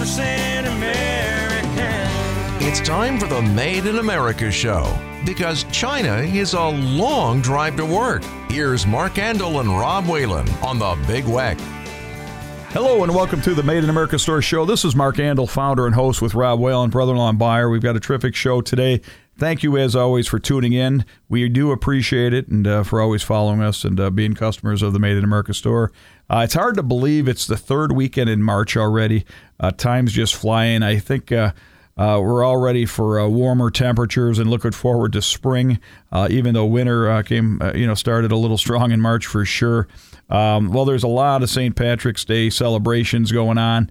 100% American. It's time for the Made in America show because China is a long drive to work. Here's Mark Andol and Rob Whalen on the Big Weck. Hello and welcome to the Made in America Store Show. This is Mark Andol, founder and host with Rob Whalen, brother-in-law and buyer. We've got a terrific show today. Thank you, as always, for tuning in. We do appreciate it and uh, for always following us and uh, being customers of the Made in America store. Uh, it's hard to believe it's the third weekend in March already. Uh, time's just flying. I think uh, uh, we're all ready for warmer temperatures and looking forward to spring. even though winter came, you know, started a little strong in March for sure. Um, well, there's a lot of St. Patrick's Day celebrations going on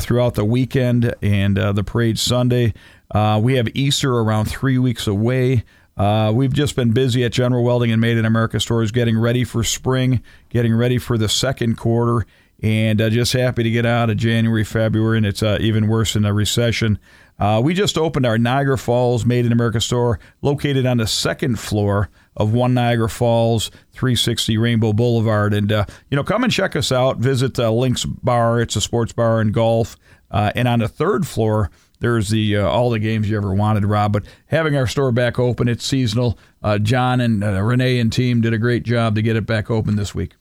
throughout the weekend and the parade Sunday. Uh, we have Easter around three weeks away. Uh, we've just been busy at General Welding and Made in America stores getting ready for spring, getting ready for the second quarter, and uh, just happy to get out of January, February, and it's uh, even worse in a recession. Uh, we just opened our Niagara Falls Made in America store located on the second floor of One Niagara Falls, 360 Rainbow Boulevard. And, uh, you know, come and check us out. Visit uh, Links Bar. It's a sports bar and golf. Uh, and on the third floor, there's the uh, all the games you ever wanted, Rob. But having our store back open, it's seasonal. Uh, John and uh, Renee and team did a great job to get it back open this week.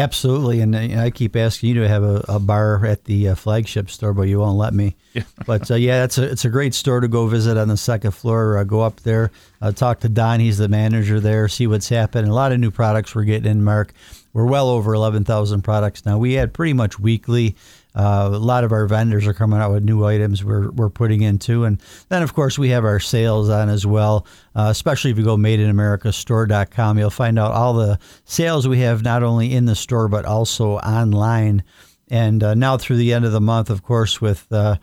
Absolutely, and uh, I keep asking you to have a, a bar at the uh, flagship store, but you won't let me. Yeah. but uh, yeah, it's a it's a great store to go visit on the second floor. Uh, go up there, uh, talk to Don. He's the manager there. See what's happening. A lot of new products we're getting in, Mark. We're well over eleven thousand products now. We had pretty much weekly uh, a lot of our vendors are coming out with new items we're, we're putting into. And then, of course, we have our sales on as well, uh, especially if you go madeinAmericaStore.com. You'll find out all the sales we have not only in the store, but also online. And uh, now through the end of the month, of course, with uh,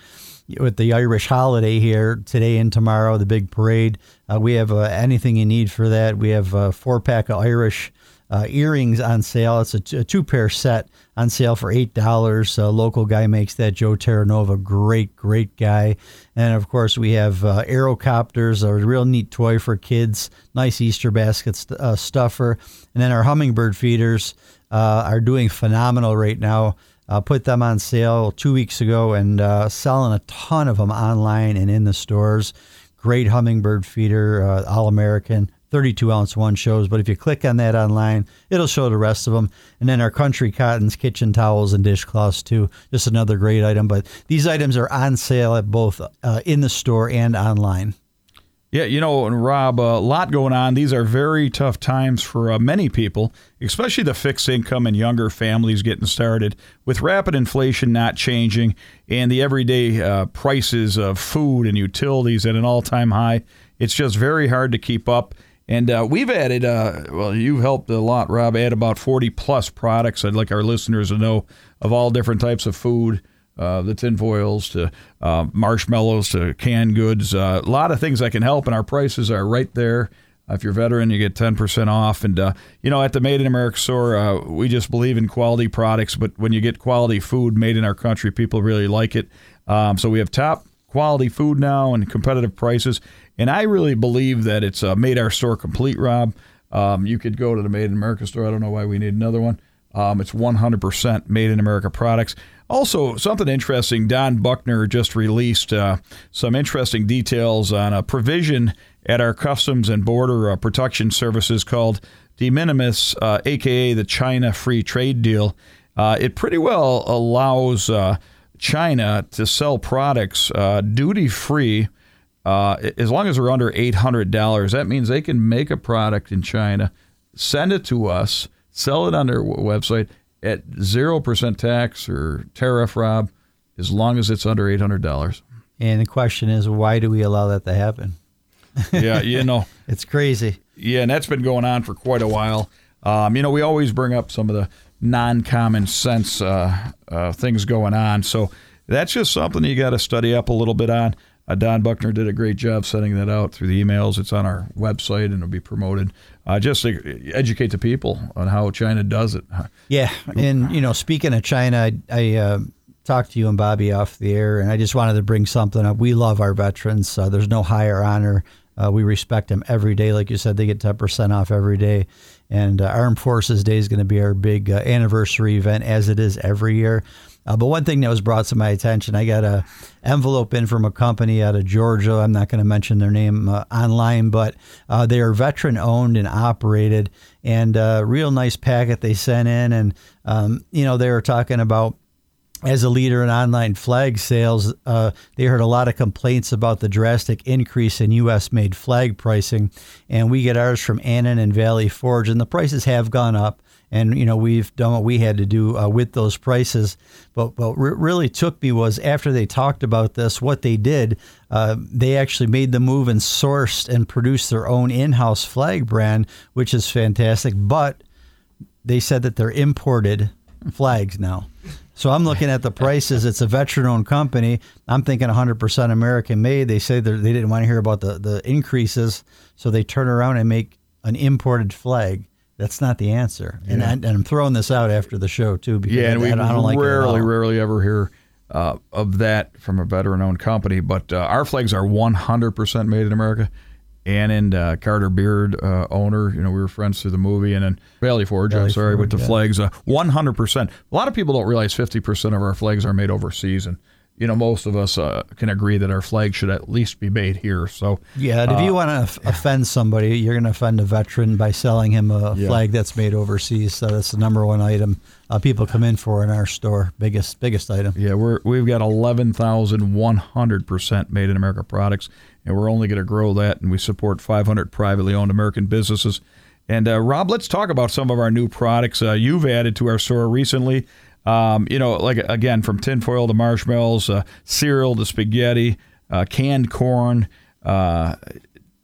with the Irish holiday here today and tomorrow, the big parade, uh, we have uh, anything you need for that. We have a four pack of Irish uh, earrings on sale. It's a, t- a two pair set on sale for eight dollars. A local guy makes that. Joe Terranova, great, great guy. And of course, we have uh, Aerocopters, a real neat toy for kids. Nice Easter basket st- uh, stuffer. And then our hummingbird feeders uh, are doing phenomenal right now. Uh, put them on sale two weeks ago and uh, selling a ton of them online and in the stores. Great hummingbird feeder, uh, all American. 32 ounce one shows, but if you click on that online, it'll show the rest of them. And then our country cottons, kitchen towels, and dishcloths too. Just another great item. But these items are on sale at both uh, in the store and online. Yeah, you know, Rob, a lot going on. These are very tough times for uh, many people, especially the fixed income and younger families getting started. With rapid inflation not changing and the everyday uh, prices of food and utilities at an all time high, it's just very hard to keep up. And uh, we've added, uh, well, you've helped a lot, Rob, add about 40 plus products. I'd like our listeners to know of all different types of food, uh, the tinfoils to uh, marshmallows to canned goods. Uh, a lot of things that can help, and our prices are right there. If you're a veteran, you get 10% off. And, uh, you know, at the Made in America store, we just believe in quality products, but when you get quality food made in our country, people really like it. Um, so we have top quality food now and competitive prices. And I really believe that it's uh, made our store complete, Rob. Um, you could go to the Made in America store. I don't know why we need another one. Um, it's 100% made in America products. Also, something interesting Don Buckner just released uh, some interesting details on a provision at our Customs and Border uh, Protection Services called de minimis, uh, aka the China Free Trade Deal. Uh, it pretty well allows uh, China to sell products uh, duty free uh, as long as they're under $800, that means they can make a product in China, send it to us, sell it on their website at 0% tax or tariff, Rob, as long as it's under $800. And the question is, why do we allow that to happen? Yeah, you know. it's crazy. Yeah, and that's been going on for quite a while. Um, you know, we always bring up some of the non common sense uh, uh, things going on. So that's just something you got to study up a little bit on. Uh, Don Buckner did a great job sending that out through the emails. It's on our website and it'll be promoted. Uh, just to educate the people on how China does it. Yeah, and you know, speaking of China, I, I uh, talked to you and Bobby off the air, and I just wanted to bring something up. We love our veterans. Uh, there's no higher honor. Uh, we respect them every day. Like you said, they get 10% off every day. And uh, Armed Forces Day is going to be our big anniversary event, as it is every year. Uh, but one thing that was brought to my attention, I got a envelope in from a company out of Georgia. I'm not going to mention their name uh, online, but uh, they are veteran owned and operated, and a real nice packet they sent in. And um, you know, they were talking about as a leader in online flag sales, uh, they heard a lot of complaints about the drastic increase in U.S. made flag pricing. And we get ours from Annin and Valley Forge, and the prices have gone up. And, you know, we've done what we had to do uh, with those prices. But what really took me was after they talked about this, what they did, uh, they actually made the move and sourced and produced their own in house flag brand, which is fantastic. But they said that they're imported flags now. So I'm looking at the prices. It's a veteran-owned company. I'm thinking 100% American made. They say they didn't want to hear about the, the increases, so they turn around and make an imported flag. That's not the answer. Yeah. And, I, and I'm throwing this out after the show too because yeah, and we I, don't like rarely, rarely ever hear uh, of that from a veteran-owned company. But uh, our flags are 100% made in America. Annin uh, Carter Beard uh, owner. You know, we were friends through the movie, and then Valley Forge. Valley I'm sorry, Forge, with the yeah. flags, uh, 100%. A lot of people don't realize 50% of our flags are made overseas, and you know, most of us uh, can agree that our flag should at least be made here. So yeah, if you uh, want to f- offend somebody, you're going to offend a veteran by selling him a yeah. flag that's made overseas. So that's the number one item uh, people come in for in our store. Biggest biggest item. Yeah, we're we've got 11,100 percent made in America products, and we're only going to grow that. And we support 500 privately owned American businesses. And uh, Rob, let's talk about some of our new products uh, you've added to our store recently. Um, you know, like again, from tinfoil to marshmallows, uh, cereal to spaghetti, uh, canned corn uh,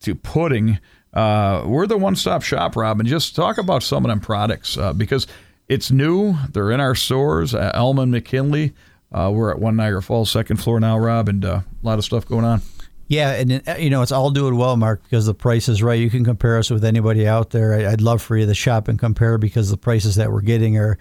to pudding. Uh, we're the one-stop shop, Rob, and just talk about some of them products uh, because it's new. They're in our stores. Uh, Elman McKinley. we're at One Niagara Falls, second floor now, Rob, and a lot of stuff going on. Yeah, and you know it's all doing well, Mark, because the price is right. You can compare us with anybody out there. I'd love for you to shop and compare because the prices that we're getting are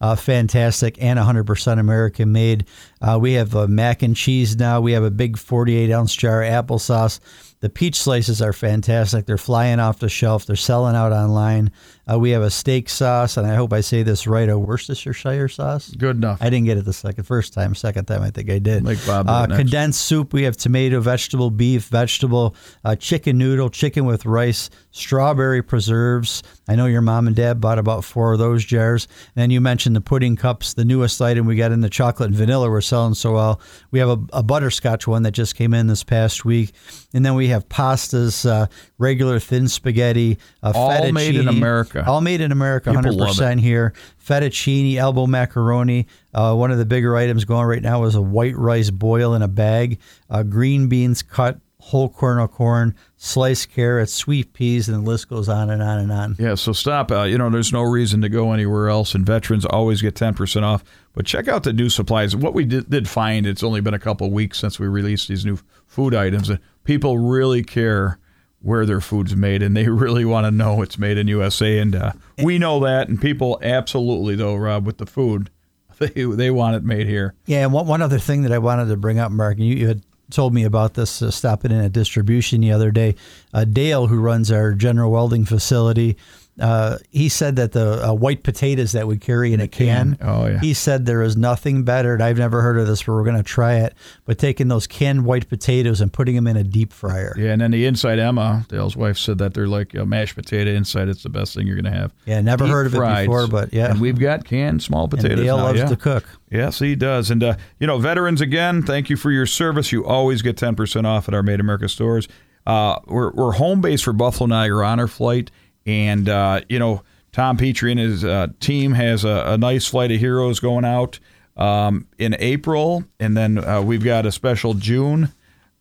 uh, fantastic and 100% American made. Uh, we have a mac and cheese now. We have a big 48 ounce jar applesauce. The peach slices are fantastic. They're flying off the shelf. They're selling out online. Uh, we have a steak sauce, and I hope I say this right, a Worcestershire sauce. Good enough. I didn't get it the second first time. Second time, I think I did. Like Bob. Uh, condensed soup. We have tomato, vegetable, beef, vegetable, uh, chicken noodle, chicken with rice, strawberry preserves. I know your mom and dad bought about four of those jars. And then you mentioned the pudding cups, the newest item we got in the chocolate and vanilla. We're selling so well. We have a, a butterscotch one that just came in this past week, and then we have pastas, uh, regular thin spaghetti, uh, all made in America. All made in America, People 100% here. Fettuccine, elbow macaroni. Uh, one of the bigger items going right now is a white rice boil in a bag, uh, green beans cut, whole kernel corn, sliced carrots, sweet peas, and the list goes on and on and on. Yeah, so stop. Uh, you know, there's no reason to go anywhere else, and veterans always get 10% off. But check out the new supplies. What we did, did find, it's only been a couple weeks since we released these new food items, people really care where their food's made, and they really want to know it's made in USA. And uh, we know that, and people absolutely though, Rob, with the food, they they want it made here. Yeah, and one, one other thing that I wanted to bring up, Mark, you, you had told me about this uh, stopping in a distribution the other day. Uh, Dale, who runs our General Welding facility, uh, he said that the uh, white potatoes that we carry in a can, oh, yeah. he said there is nothing better, and I've never heard of this, but we're going to try it, but taking those canned white potatoes and putting them in a deep fryer. Yeah, and then the inside, Emma, Dale's wife, said that they're like a mashed potato inside. It's the best thing you're going to have. Yeah, never deep heard of it before, but yeah. And we've got canned small potatoes and Dale now, loves yeah. to cook. Yes, he does. And, uh, you know, veterans, again, thank you for your service. You always get 10% off at our Made America stores. Uh, we're, we're home base for Buffalo Niagara Honor Flight. And, uh, you know, Tom Petrie and his uh, team has a, a, nice flight of heroes going out um, in April, and then uh, we've got a special June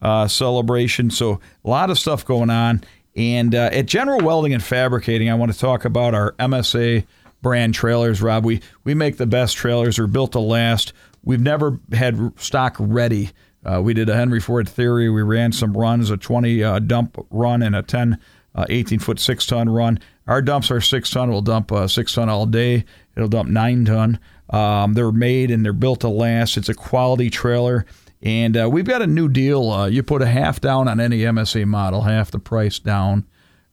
uh, celebration. So a lot of stuff going on. And uh, at General Welding and Fabricating, I want to talk about our MSA brand trailers. Rob, we we make the best trailers. They're built to last. We've never had stock ready. Uh, we did a Henry Ford theory. We ran some runs, a 20 uh, dump run and a 10 18 foot six ton run. Our dumps are six ton. We'll dump uh, six ton all day. It'll dump nine ton. Um, they're made and they're built to last. It's a quality trailer. And uh, we've got a new deal. Uh, you put a half down on any MSA model, half the price down.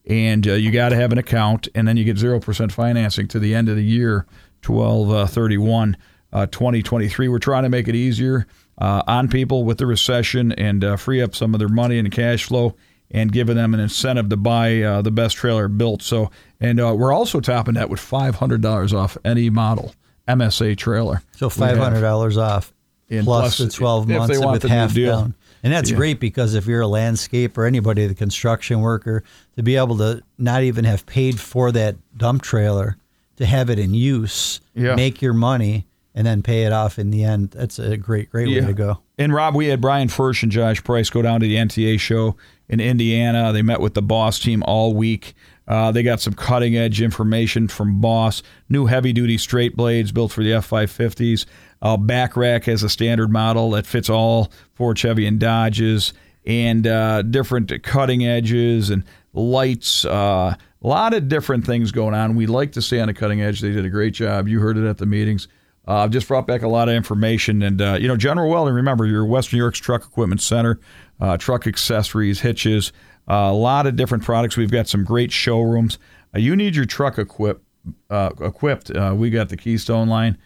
and uh, you got to have an account, and then you get zero percent financing to the end of the year, twelve uh, thirty one. Uh, 2023. We're trying to make it easier uh, on people with the recession and uh, free up some of their money and cash flow and giving them an incentive to buy uh, the best trailer built. So, and uh, we're also topping that with $500 off any model MSA trailer. So five hundred dollars off plus plus, the twelve if months they want with the half deal. down. And that's Yeah. great because if you're a landscaper or anybody, the construction worker, to be able to not even have paid for that dump trailer, to have it in use, Yeah. make your money, and then pay it off in the end. That's a great, great way to go. And Rob, we had Brian Fursh and Josh Price go down to the NTA show in Indiana. They met with the Boss team all week. Uh, they got some cutting edge information from Boss. New heavy duty straight blades built for the F 550s. Uh, back rack as a standard model that fits all Ford, Chevy, and Dodges, and uh, different cutting edges and lights. Uh, a lot of different things going on. We like to stay on the cutting edge. They did a great job. You heard it at the meetings. Uh, I've just brought back a lot of information. And, uh, you know, General Welding, remember, you're Western New York's Truck Equipment Center, uh, truck accessories, hitches, a lot of different products. We've got some great showrooms. You need your truck equip, equipped. Uh, we got the Keystone line.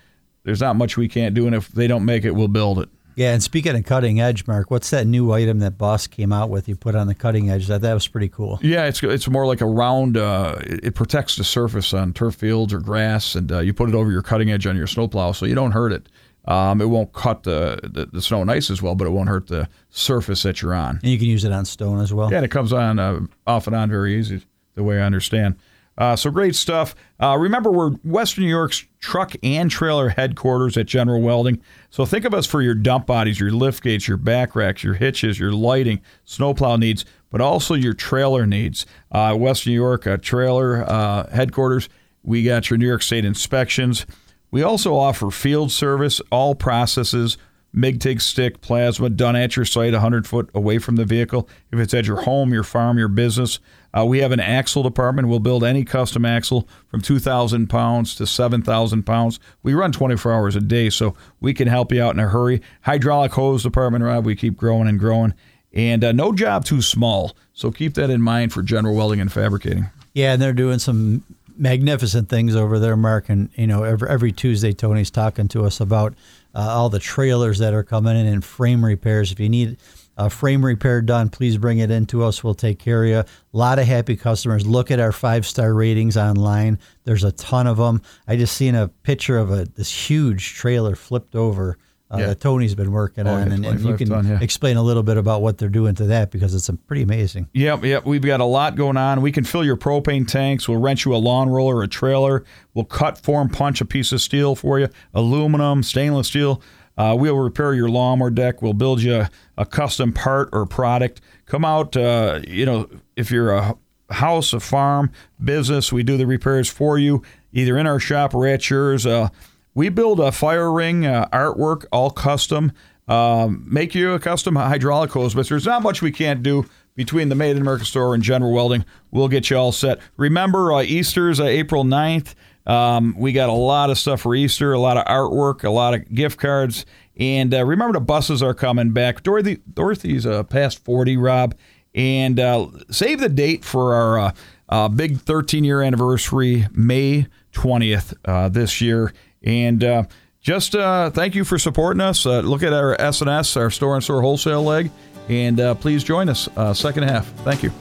There's not much we can't do. And if they don't make it, we'll build it. Yeah, and speaking of cutting edge, Mark, what's that new item that Boss came out with? You put on the cutting edge. That that was pretty cool. Yeah, it's it's more like a round. Uh, it, it protects the surface on turf fields or grass, and uh, you put it over your cutting edge on your snowplow, so you don't hurt it. Um, it won't cut the, the the snow and ice as well, but it won't hurt the surface that you're on. And you can use it on stone as well. Yeah, and it comes on uh, off and on very easy, the way I understand. Uh, so great stuff. Uh, remember, we're Western New York's truck and trailer headquarters at General Welding. So think of us for your dump bodies, your lift gates, your back racks, your hitches, your lighting, snowplow needs, but also your trailer needs. Uh, Western New York uh, trailer uh, headquarters. We got your New York State inspections. We also offer field service, all processes, MIG TIG stick, plasma, done at your site 100 foot away from the vehicle. If it's at your home, your farm, your business, uh, we have an axle department. We'll build any custom axle from 2,000 pounds to 7,000 pounds. We run 24 hours a day, so we can help you out in a hurry. Hydraulic hose department, Rob, we keep growing and growing. And uh, no job too small. So keep that in mind for general welding and fabricating. Yeah, and they're doing some magnificent things over there, Mark. And you know, every, every Tuesday, Tony's talking to us about uh, all the trailers that are coming in and frame repairs. If you need a frame repair done, please bring it in to us. We'll take care of you. A lot of happy customers. Look at our five star ratings online. There's a ton of them. I just seen a picture of a this huge trailer flipped over. Uh, Yeah. That Tony's been working Oh, on, yeah, and, and you can ton, yeah. explain a little bit about what they're doing to that because it's pretty amazing. Yep, yep. We've got a lot going on. We can fill your propane tanks. We'll rent you a lawn roller, a trailer. We'll cut, form, punch a piece of steel for you, aluminum, stainless steel. Uh, we'll repair your lawnmower deck. We'll build you a, custom part or product. Come out, uh, you know, if you're a house, a farm, business, we do the repairs for you, either in our shop or at yours. Uh, we build a fire ring uh, artwork, all custom. Um, make you a custom hydraulic hose, but there's not much we can't do between the Made in America store and General Welding. We'll get you all set. Remember, uh, Easter's uh, April 9th. Um, we got a lot of stuff for Easter, a lot of artwork, a lot of gift cards. And uh, remember, the buses are coming back. Dorothy, Dorothy's uh, past 40, Rob. And uh, save the date for our uh, uh, big 13 year anniversary, May 20th uh, this year. And just thank you for supporting us. Look at our SNS, our store and store wholesale leg, and please join us second half. Thank you.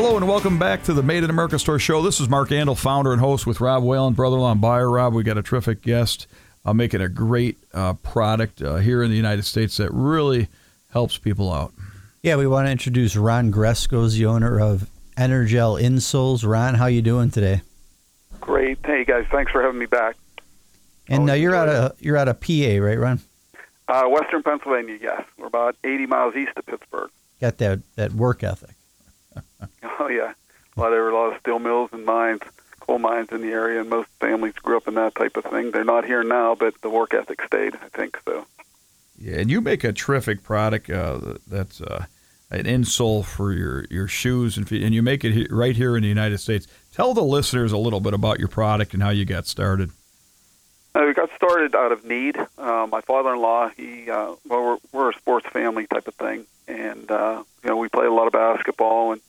Hello and welcome back to the Made in America Store Show. This is Mark Andol, founder and host with Rob Whalen, brother-in-law and buyer. Rob, we got a terrific guest uh, making a great uh, product uh, here in the United States that really helps people out. Yeah, we want to introduce Ron Gresco's the owner of Energel Insoles. Ron, how you doing today? Great. Hey guys, thanks for having me back. And uh, you're out enjoy of you're out of PA, right, Ron? Uh, Western Pennsylvania, yes. We're about 80 miles east of Pittsburgh. Got that that work ethic. Oh yeah, a lot there were a lot of steel mills and mines, coal mines in the area, and most families grew up in that type of thing. They're not here now, but the work ethic stayed. I think so. Yeah, and you make a terrific product uh, that's uh, an insole for your, your shoes, and, and you make it he- right here in the United States. Tell the listeners a little bit about your product and how you got started. Uh, we got started out of need. Uh, my father-in-law, he, uh, well, we're, we're a sports family type of thing, and uh, you know, we played a lot of basketball, and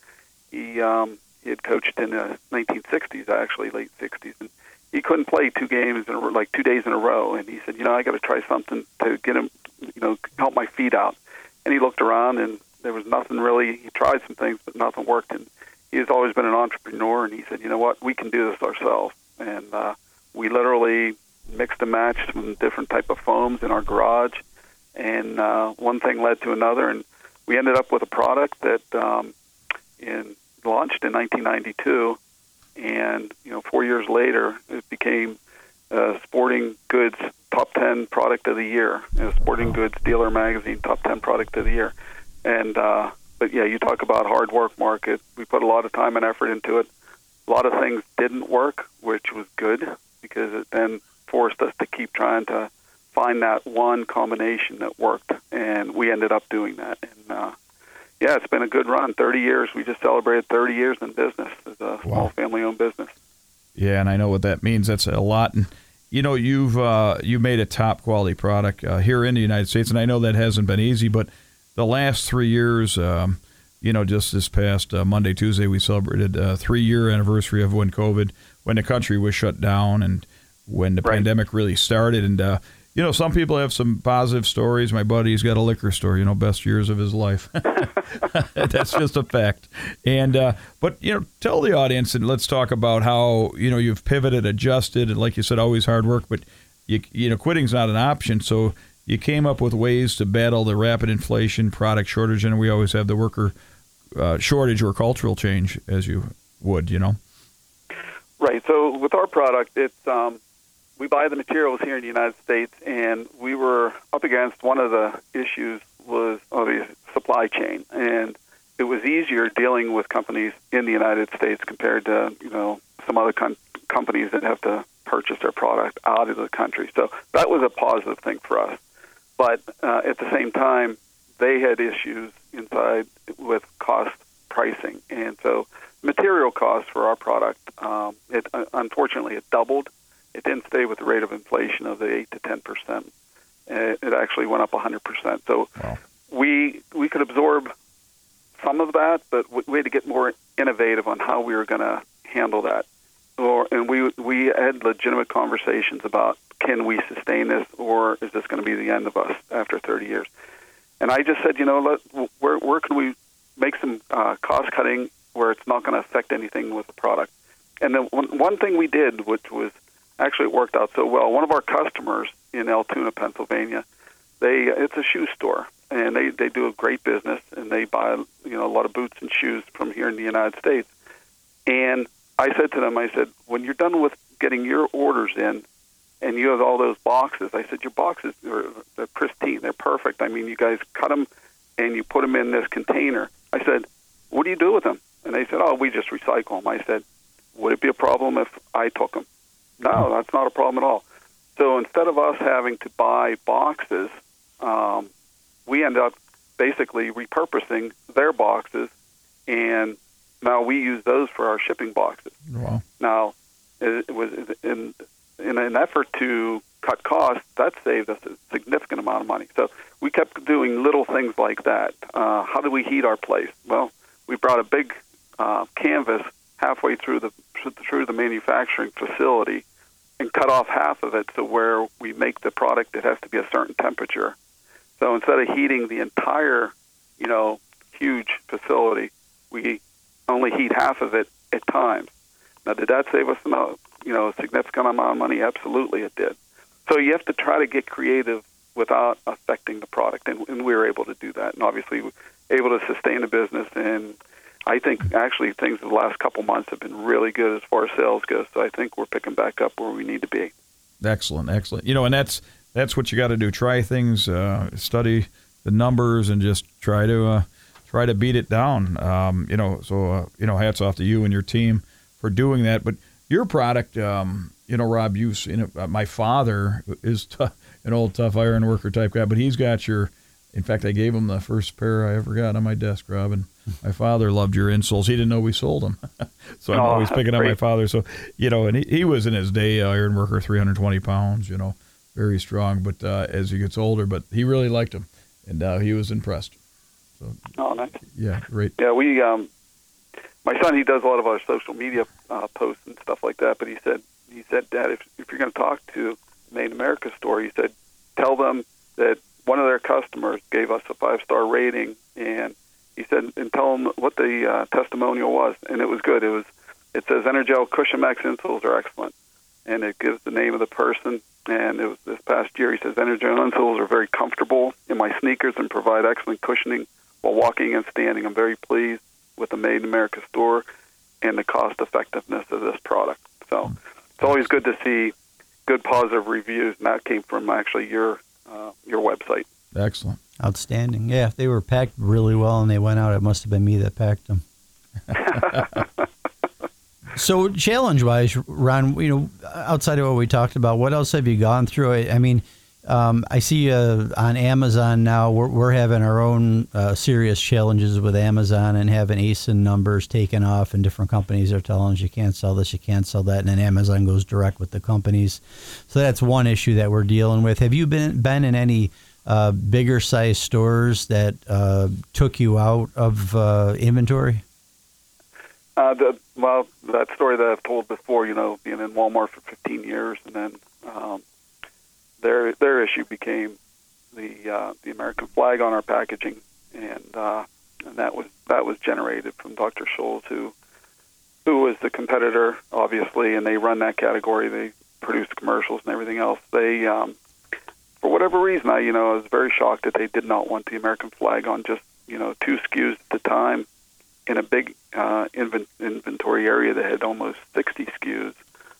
he, um, he had coached in the 1960s, actually, late 60s, and he couldn't play two games in a, like two days in a row, and he said, you know, I got to try something to get him, you know, help my feet out. And he looked around, and there was nothing really. He tried some things, but nothing worked. And he has always been an entrepreneur, and he said, you know what, we can do this ourselves. And uh, we literally mixed and matched some different type of foams in our garage, and uh, one thing led to another, and we ended up with a product that um, in launched in 1992 and you know four years later it became Sporting Goods top 10 product of the year, you Sporting Goods Dealer Magazine top 10 product of the year, and uh, but yeah, you talk about hard work, market. We put a lot of time and effort into it. A lot of things didn't work, which was good because it then forced us to keep trying to find that one combination that worked, and we ended up doing that. And uh, yeah, it's been a good run. 30 years. We just celebrated 30 years in business as a small family-owned business. Yeah, and I know what that means. That's a lot. And you know, you've uh, you made a top quality product uh, here in the United States, and I know that hasn't been easy. But the last three years, um, you know, just this past uh, Monday, Tuesday, we celebrated a three-year anniversary of when COVID, when the country was shut down, and when the Right. pandemic really started. And uh, you know, some people have some positive stories. My buddy's got a liquor store. You know, best years of his life. That's just a fact. And uh, but you know, tell the audience and let's talk about how you know you've pivoted, adjusted, and like you said, always hard work. But you you know, quitting's not an option. So you came up with ways to battle the rapid inflation, product shortage, and we always have the worker uh, shortage or cultural change, as you would. You know. Right. So with our product, it's um, we buy the materials here in the United States, and we were up against one of the issues was the supply chain, and it was easier dealing with companies in the United States compared to you know some other com- companies that have to purchase their product out of the country. So that was a positive thing for us. But uh, at the same time, they had issues inside with cost pricing, and so material costs for our product, um, it uh, unfortunately it doubled. It didn't stay with the rate of inflation of the eight to ten percent. It it actually went up hundred percent. So Wow. we we could absorb some of that, but we we had to get more innovative on how we were going to handle that. Or and we we had legitimate conversations about can we sustain this, or is this going to be the end of us after 30 years? And I just said, you know, let, where where can we make some uh, cost cutting where it's not going to affect anything with the product? And then one, one thing we did, which was actually it worked out so well. One of our customers in Altoona, Pennsylvania, they it's a shoe store, and they they do a great business, and they buy you know a lot of boots and shoes from here in the United States. And I said to them, I said, when you're done with getting your orders in, and you have all those boxes, I said your boxes are they're pristine, they're perfect. I mean, you guys cut them and you put them in this container. I said, what do you do with them? And they said, oh, we just recycle them. I said, would it be a problem if I took them? No, that's not a problem at all. So instead of us having to buy boxes, um, we end up basically repurposing their boxes, and now we use those for our shipping boxes. Wow. Now, it was in in an effort to cut costs, that saved us a significant amount of money. So we kept doing little things like that. Uh, how do we heat our place? Well, we brought a big uh, canvas halfway through the through the manufacturing facility and cut off half of it so where we make the product it has to be a certain temperature. So instead of heating the entire, you know, huge facility, we only heat half of it at times. Now, did that save us a you know a significant amount of money? Absolutely, it did. So you have to try to get creative without affecting the product, and, and we were able to do that, and obviously able to sustain the business. And I think actually things the last couple months have been really good as far as sales goes. So I think we're picking back up where we need to be. Excellent, excellent. You know, and that's that's what you got to do. Try things, uh, study the numbers, and just try to uh, try to beat it down. Um, you know, so uh, you know, hats off to you and your team for doing that. But your product, um, you know, Rob, you you know, uh, my father is t- an old tough iron worker type guy, but he's got your In fact, I gave him the first pair I ever got on my desk, Robin. My father loved your insoles. He didn't know we sold them, so I'm Oh, always picking up my father. So you know, and he, he was in his day uh, iron worker, 320 pounds. You know, very strong. But uh, as he gets older, but he really liked them, and uh, he was impressed. So, Oh, nice. Yeah, great. Yeah, we. Um, my son, he does a lot of our social media uh, posts and stuff like that. But he said, he said, Dad, if if you're going to talk to Made America store, he said, tell them that one of their customers gave us a five star rating, and said, and tell them what the uh, testimonial was, and it was good. It was, it says Energel Cushion Max insoles are excellent, and it gives the name of the person. And it was this past year. He says Energel insoles are very comfortable in my sneakers and provide excellent cushioning while walking and standing. I'm very pleased with the Made in America store and the cost effectiveness of this product. So it's always good to see good positive reviews, and that came from actually your uh, your website. Excellent. Outstanding. Yeah, if they were packed really well and they went out, it must have been me that packed them. so, challenge wise, Ron, you know, outside of what we talked about, what else have you gone through? I, I mean, um, I see uh, on Amazon now we're, we're having our own uh, serious challenges with Amazon and having ASIN numbers taken off, and different companies are telling us you can't sell this, you can't sell that, and then Amazon goes direct with the companies. So that's one issue that we're dealing with. Have you been been in any uh, bigger size stores that uh, took you out of uh, inventory? Uh, the, well, that story that I've told before, you know, being in Walmart for 15 years, and then um, their their issue became the uh, the American flag on our packaging, and uh, and that was that was generated from Dr. Scholl's, who who was the competitor, obviously, and they run that category. They produce commercials and everything else. They um, for whatever reason, I you know I was very shocked that they did not want the American flag on just you know two SKUs at the time in a big uh, invent- inventory area that had almost 60 SKUs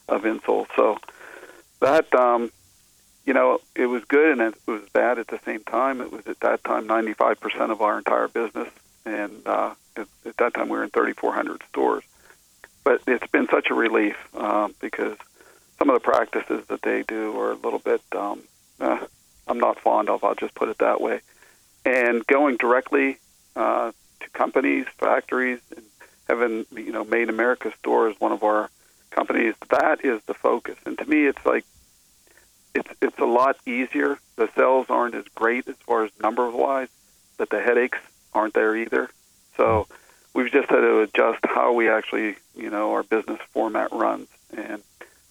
of insoles. So that um, you know it was good and it was bad at the same time. It was at that time 95% of our entire business, and uh, at, at that time we were in 3,400 stores. But it's been such a relief um, because some of the practices that they do are a little bit um, uh, I'm not fond of. I'll just put it that way. And going directly uh, to companies, factories, and having you know Made in America store is one of our companies. That is the focus, and to me, it's like it's it's a lot easier. The sales aren't as great as far as number wise, but the headaches aren't there either. So we've just had to adjust how we actually you know our business format runs, and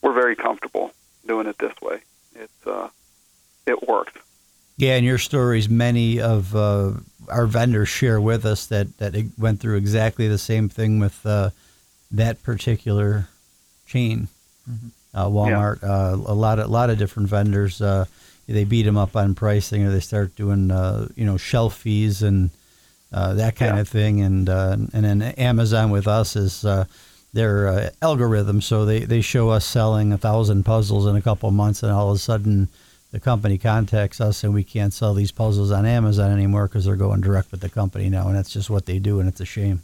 we're very comfortable doing it this way. It's uh, it works. Yeah, in your stories, many of uh, our vendors share with us that that it went through exactly the same thing with uh, that particular chain, uh, Walmart. Uh, a lot of a lot of different vendors. Uh, they beat them up on pricing, or they start doing uh, you know shelf fees and uh, that kind Yeah. of thing. And uh, and then Amazon with us is. Uh, their uh, algorithm, so they, they show us selling a thousand puzzles in a couple of months, and all of a sudden, the company contacts us and we can't sell these puzzles on Amazon anymore because they're going direct with the company now, and that's just what they do, and it's a shame.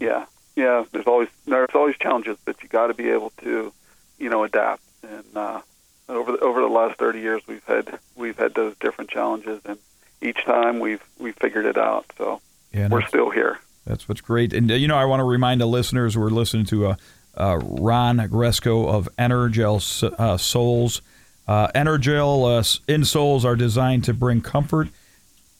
Yeah, yeah. There's always there's always challenges, but you got to be able to, you know, adapt. And uh, over the, over the last 30 years, we've had we've had those different challenges, and each time we've we've figured it out. So Yeah, we're still here. That's what's great. And, uh, you know, I want to remind the listeners we're listening to uh, uh, Ron Gresco of Energel uh, Souls. Uh, Energel uh, insoles are designed to bring comfort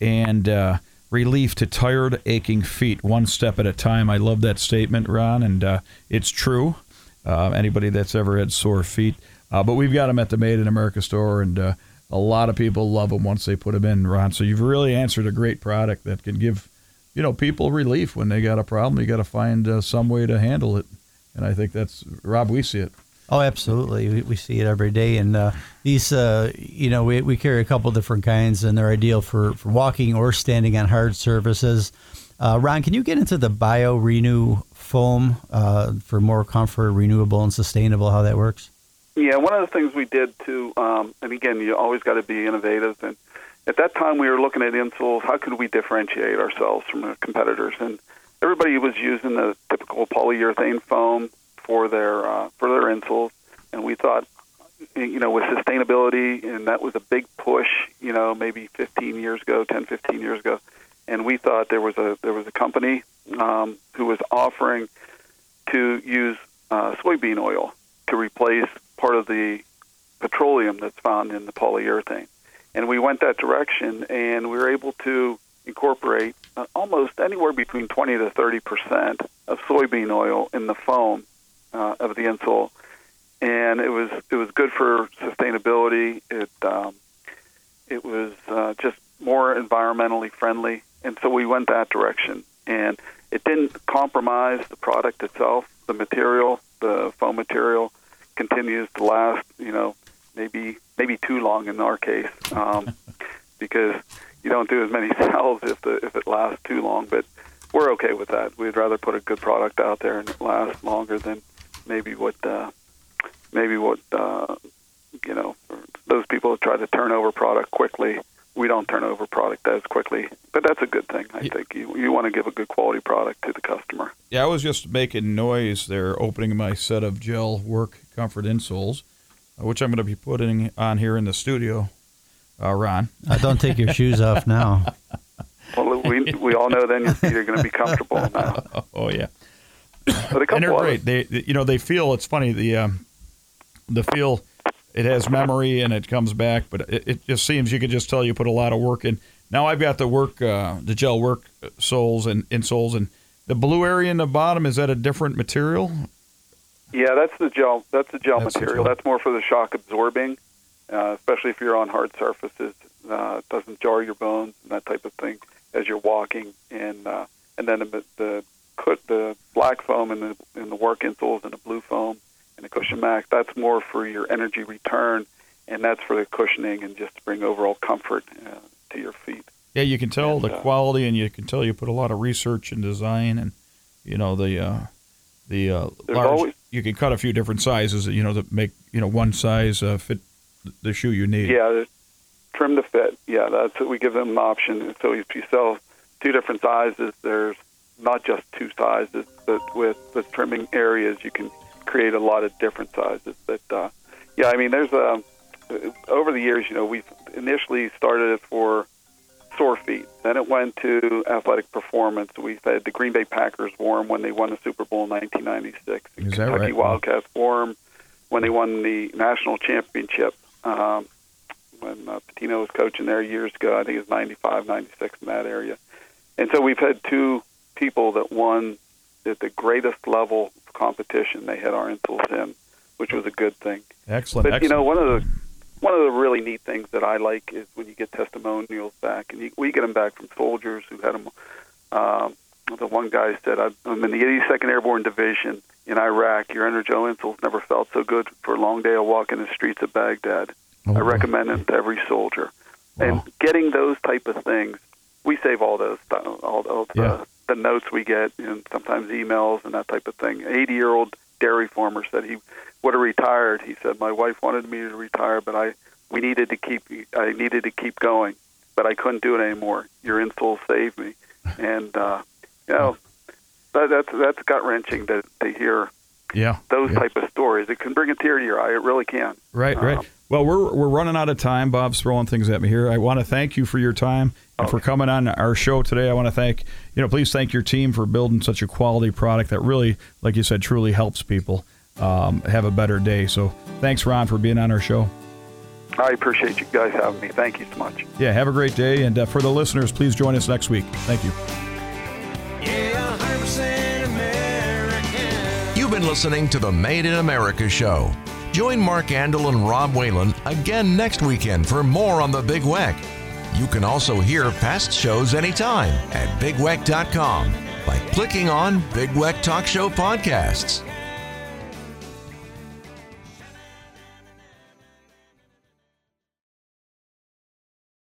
and uh, relief to tired, aching feet, one step at a time. I love that statement, Ron, and uh, it's true. Uh, anybody that's ever had sore feet. Uh, but we've got them at the Made in America store, and uh, a lot of people love them once they put them in, Ron. So you've really answered a great product that can give you know, people relief when they got a problem. You got to find some way to handle it, and I think that's Rob. We see it. Oh, absolutely. We, we see it every day. And uh, these, uh, you know, we, we carry a couple different kinds, and they're ideal for, for walking or standing on hard surfaces. Uh, Ron, can you get into the Bio Renew foam uh, for more comfort, renewable, and sustainable, how that works? Yeah, one of the things we did too, um, and again, you always got to be innovative. And at that time, we were looking at insoles. How could we differentiate ourselves from the competitors? And everybody was using the typical polyurethane foam for their uh, for their insoles. And we thought, you know, with sustainability, and that was a big push, you know, maybe 15 years ago, 10, 15 years ago, and we thought there was a there was a company um, who was offering to use uh, soybean oil to replace part of the petroleum that's found in the polyurethane, and we went that direction, and we were able to incorporate uh, almost anywhere between 20 to 30 percent of soybean oil in the foam uh, of the insole, and it was it was good for sustainability. It um, it was uh, just more environmentally friendly, and so we went that direction. And it didn't compromise the product itself. The material, the foam material, continues to last. You know, maybe maybe too long in our case, um, because you don't do as many cells if the if it lasts too long. But we're okay with that. We'd rather put a good product out there and it lasts longer than maybe what uh, maybe what uh, you know those people who try to turn over product quickly. We don't turn over product as quickly, but that's a good thing. I think you you want to give a good quality product to the customer. Yeah, I was just making noise there, opening my set of gel work comfort insoles, uh, which I'm going to be putting on here in the studio. Uh, Ron, Uh, don't take your shoes off now. Well, we we all know then your feet are going to be comfortable now. oh yeah, But and they're great. They, they- you know, they feel. It's funny the um, the feel. It has memory and it comes back, but it, it just seems you could just tell you put a lot of work in. Now I've got the work, uh, the gel work soles and insoles, and the blue area in the bottom. Is that a different material? Yeah, that's the gel. That's the gel That's the material. gel. That's more for the shock absorbing, uh, especially if you're on hard surfaces. Uh, it doesn't jar your bones and that type of thing as you're walking. And uh, and then the the, cu- the black foam and the and the work insoles and the blue foam and the cushion max. That's more for your energy return, and that's for the cushioning and just to bring overall comfort uh, to your feet. Yeah, you can tell And, the uh, quality, and you can tell you put a lot of research and design, and you know the uh, the uh, large. always- you can cut a few different sizes, you know, that make you know one size uh, fit the shoe you need. Yeah, trim to fit. Yeah, that's what we give them an option. So if you sell two different sizes, there's not just two sizes, but with the trimming areas, you can create a lot of different sizes. But uh, yeah, I mean, there's a over the years, you know, we've initially started it for sore feet. Then it went to athletic performance. We had the Green Bay Packers wore 'em when they won the Super Bowl in 1996. The Is that Kentucky right? Wildcats wore 'em when they won the national championship. Um, when uh, Pitino was coaching there years ago, I think it was 95, 96 in that area. And so we've had two people that won at the greatest level of competition. They had our insoles in, which was a good thing. Excellent. But excellent. you know, one of the one of the really neat things that I like is when you get testimonials back, and you, we get them back from soldiers who had them. Um, the one guy said, "I'm I'm in the 82nd Airborne Division in Iraq. Your Energel insoles never felt so good for a long day of walking the streets of Baghdad. Oh, I wow. recommend them to every soldier." And getting those type of things, we save all those all, all the, Yeah. The notes we get, and sometimes emails and that type of thing. 80 year old dairy farmer said he would have retired. He said, "My wife wanted me to retire, but I we needed to keep I needed to keep going, but I couldn't do it anymore. Your insole saved me." And uh, you know, that, that's that's gut wrenching to to hear yeah. those yeah. type of stories. It can bring a tear to your eye. It really can. Right, right. Um, Well, we're we're running out of time. Bob's throwing things at me here. I want to thank you for your time and for coming on our show today. I want to thank you know, please thank your team for building such a quality product that really, like you said, truly helps people um, have a better day. So, thanks, Ron, for being on our show. I appreciate you guys having me. Thank you so much. Yeah, have a great day, and uh, for the listeners, please join us next week. Thank you. Been listening to the Made in America show. Join Mark Andol and Rob Whalen again next weekend for more on the Big Weck. You can also hear past shows anytime at bigweck.com by clicking on Big Weck Talk Show Podcasts.